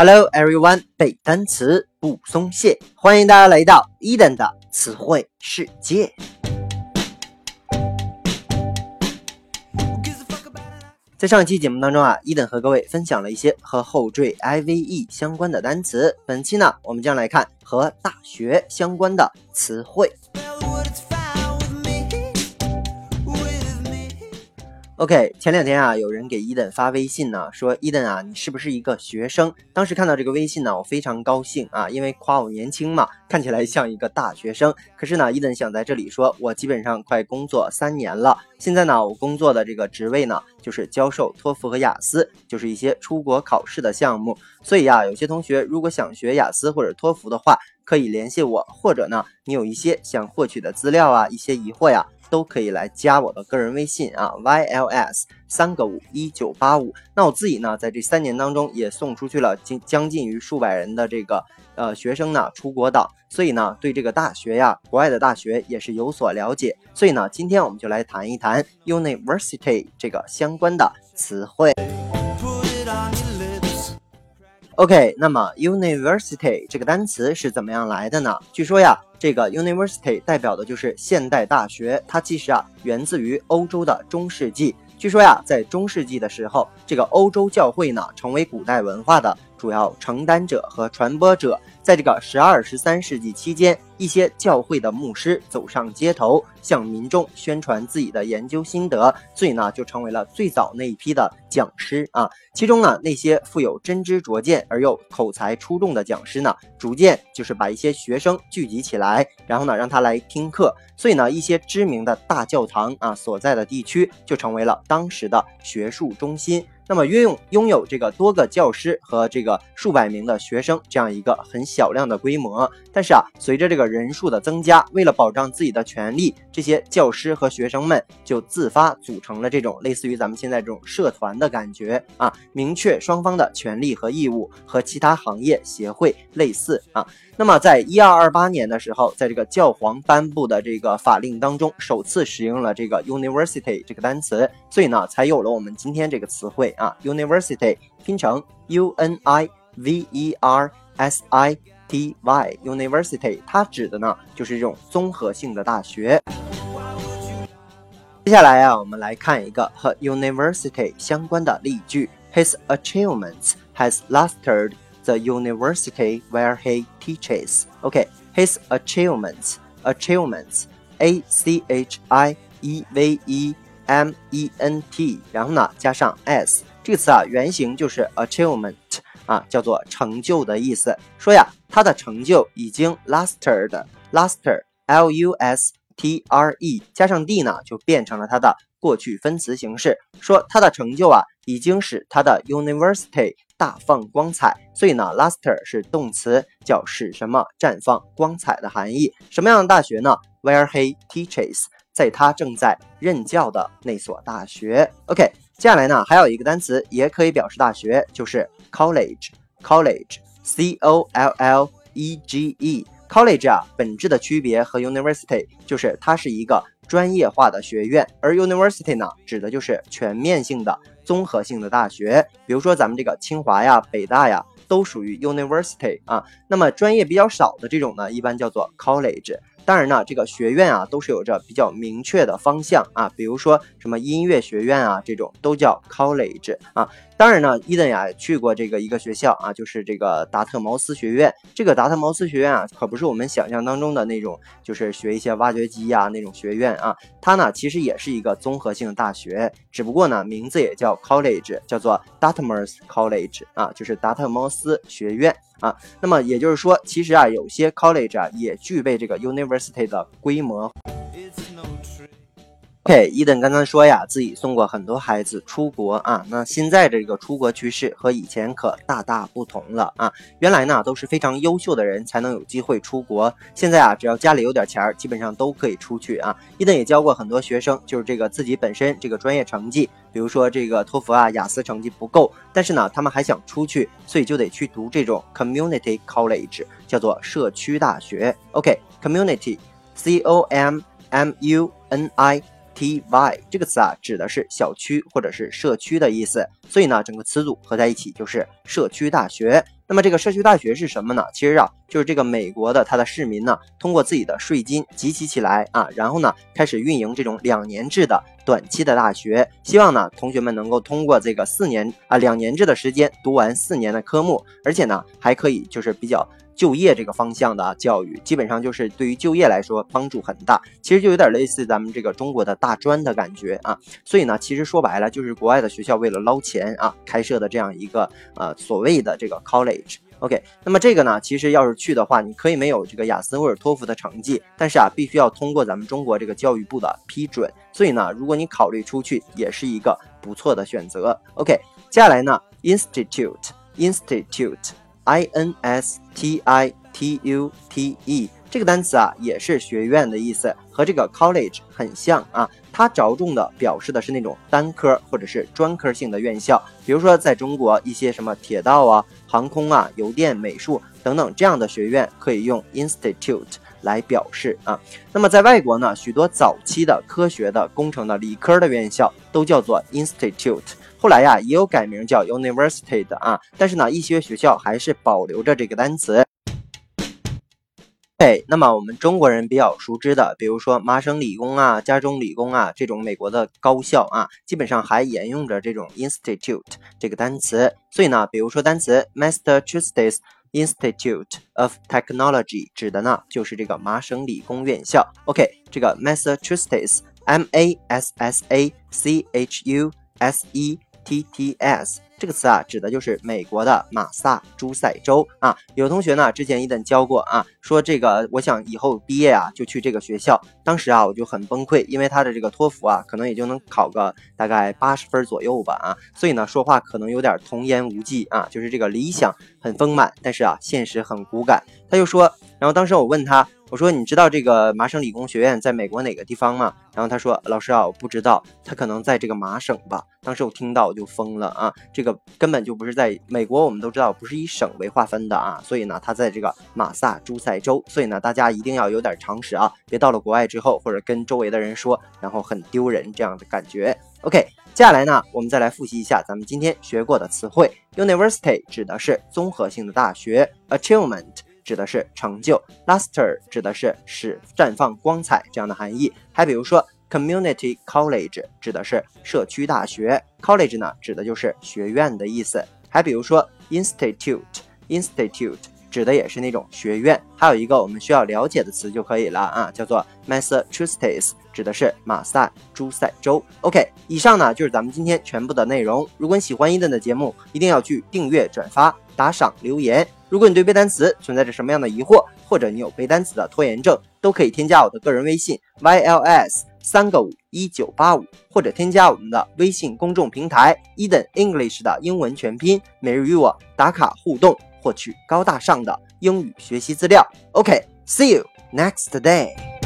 Hello everyone，背单词不松懈，欢迎大家来到 Eden 的词汇世界。在上一期节目当中啊，伊登和各位分享了一些和后缀 I V E 相关的单词。本期呢，我们将来看和大学相关的词汇。OK，前两天啊，有人给伊登发微信呢，说伊登啊，你是不是一个学生？当时看到这个微信呢，我非常高兴啊，因为夸我年轻嘛，看起来像一个大学生。可是呢，伊登想在这里说，我基本上快工作三年了，现在呢，我工作的这个职位呢，就是教授托福和雅思，就是一些出国考试的项目。所以啊，有些同学如果想学雅思或者托福的话，可以联系我，或者呢，你有一些想获取的资料啊，一些疑惑呀。都可以来加我的个人微信啊，yls 三个五一九八五。那我自己呢，在这三年当中也送出去了近将近于数百人的这个呃学生呢出国岛，所以呢对这个大学呀，国外的大学也是有所了解。所以呢，今天我们就来谈一谈 university 这个相关的词汇。OK，那么 university 这个单词是怎么样来的呢？据说呀，这个 university 代表的就是现代大学，它其实啊源自于欧洲的中世纪。据说呀，在中世纪的时候，这个欧洲教会呢成为古代文化的主要承担者和传播者。在这个十二、十三世纪期间，一些教会的牧师走上街头，向民众宣传自己的研究心得，所以呢，就成为了最早那一批的讲师啊。其中呢，那些富有真知灼见而又口才出众的讲师呢，逐渐就是把一些学生聚集起来，然后呢，让他来听课。所以呢，一些知名的大教堂啊所在的地区，就成为了当时的学术中心。那么，约用拥有这个多个教师和这个数百名的学生这样一个很小量的规模，但是啊，随着这个人数的增加，为了保障自己的权利，这些教师和学生们就自发组成了这种类似于咱们现在这种社团的感觉啊，明确双方的权利和义务，和其他行业协会类似啊。那么，在一二二八年的时候，在这个教皇颁布的这个法令当中，首次使用了这个 university 这个单词，所以呢，才有了我们今天这个词汇啊，university 拼成 u n i v e r s i t y，university 它指的呢就是这种综合性的大学。接下来啊，我们来看一个和 university 相关的例句：His achievements has lasted. the university where he teaches. Okay, his achievements, achievements, A C H I E V E M E N T，然后呢加上 s 这个词啊，原型就是 achievement 啊，叫做成就的意思。说呀，他的成就已经 lasted，lasted L U S T R E 加上 d 呢，就变成了它的过去分词形式。说他的成就啊，已经使他的 university 大放光彩，所以呢，luster 是动词，叫使什么绽放光彩的含义。什么样的大学呢？Where he teaches，在他正在任教的那所大学。OK，接下来呢，还有一个单词也可以表示大学，就是 college，college，c o l l e g e。college 啊，本质的区别和 university 就是它是一个专业化的学院，而 university 呢，指的就是全面性的。综合性的大学，比如说咱们这个清华呀、北大呀，都属于 university 啊。那么专业比较少的这种呢，一般叫做 college。当然呢，这个学院啊，都是有着比较明确的方向啊，比如说什么音乐学院啊，这种都叫 college 啊。当然呢，伊登呀去过这个一个学校啊，就是这个达特茅斯学院。这个达特茅斯学院啊，可不是我们想象当中的那种，就是学一些挖掘机呀那种学院啊。它呢，其实也是一个综合性大学，只不过呢，名字也叫 college，叫做 Dartmouth College 啊，就是达特茅斯学院。啊，那么也就是说，其实啊，有些 college 啊也具备这个 university 的规模。OK，伊登刚刚说呀，自己送过很多孩子出国啊。那现在这个出国趋势和以前可大大不同了啊。原来呢都是非常优秀的人才能有机会出国，现在啊只要家里有点钱儿，基本上都可以出去啊。伊登也教过很多学生，就是这个自己本身这个专业成绩，比如说这个托福啊、雅思成绩不够，但是呢他们还想出去，所以就得去读这种 community college，叫做社区大学。OK，community，C O M M U N I。T Y 这个词啊，指的是小区或者是社区的意思，所以呢，整个词组合在一起就是社区大学。那么这个社区大学是什么呢？其实啊，就是这个美国的它的市民呢，通过自己的税金集齐起来啊，然后呢开始运营这种两年制的短期的大学，希望呢同学们能够通过这个四年啊两年制的时间读完四年的科目，而且呢还可以就是比较。就业这个方向的教育，基本上就是对于就业来说帮助很大。其实就有点类似咱们这个中国的大专的感觉啊。所以呢，其实说白了就是国外的学校为了捞钱啊开设的这样一个呃所谓的这个 college。OK，那么这个呢，其实要是去的话，你可以没有这个雅思或者托福的成绩，但是啊，必须要通过咱们中国这个教育部的批准。所以呢，如果你考虑出去，也是一个不错的选择。OK，接下来呢，institute，institute。I n s t i t u t e 这个单词啊，也是学院的意思，和这个 college 很像啊。它着重的表示的是那种单科或者是专科性的院校，比如说在中国一些什么铁道啊、航空啊、邮电、美术等等这样的学院，可以用 institute 来表示啊。那么在外国呢，许多早期的科学的、工程的、理科的院校都叫做 institute。后来呀，也有改名叫 university 的啊，但是呢，一些学校还是保留着这个单词。对，那么我们中国人比较熟知的，比如说麻省理工啊、加州理工啊这种美国的高校啊，基本上还沿用着这种 institute 这个单词。所以呢，比如说单词 Massachusetts Institute of Technology 指的呢就是这个麻省理工院校。OK，这个 Massachusetts，M A S S A C H U S E。T T S 这个词啊，指的就是美国的马萨诸塞州啊。有同学呢，之前一旦教过啊，说这个我想以后毕业啊，就去这个学校。当时啊，我就很崩溃，因为他的这个托福啊，可能也就能考个大概八十分左右吧啊。所以呢，说话可能有点童言无忌啊，就是这个理想很丰满，但是啊，现实很骨感。他就说，然后当时我问他。我说你知道这个麻省理工学院在美国哪个地方吗？然后他说老师啊，我不知道，他可能在这个麻省吧。当时我听到我就疯了啊，这个根本就不是在美国，我们都知道不是以省为划分的啊，所以呢，他在这个马萨诸塞州，所以呢，大家一定要有点常识啊，别到了国外之后或者跟周围的人说，然后很丢人这样的感觉。OK，接下来呢，我们再来复习一下咱们今天学过的词汇，University 指的是综合性的大学，Achievement。指的是成就，luster 指的是使绽放光彩这样的含义。还比如说，community college 指的是社区大学，college 呢指的就是学院的意思。还比如说，institute，institute 指的也是那种学院。还有一个我们需要了解的词就可以了啊，叫做 Massachusetts，指的是马萨诸塞州。OK，以上呢就是咱们今天全部的内容。如果你喜欢伊顿的节目，一定要去订阅、转发、打赏、留言。如果你对背单词存在着什么样的疑惑，或者你有背单词的拖延症，都可以添加我的个人微信 yls 三个五一九八五，或者添加我们的微信公众平台 Eden English 的英文全拼，每日与我打卡互动，获取高大上的英语学习资料。OK，see you next day。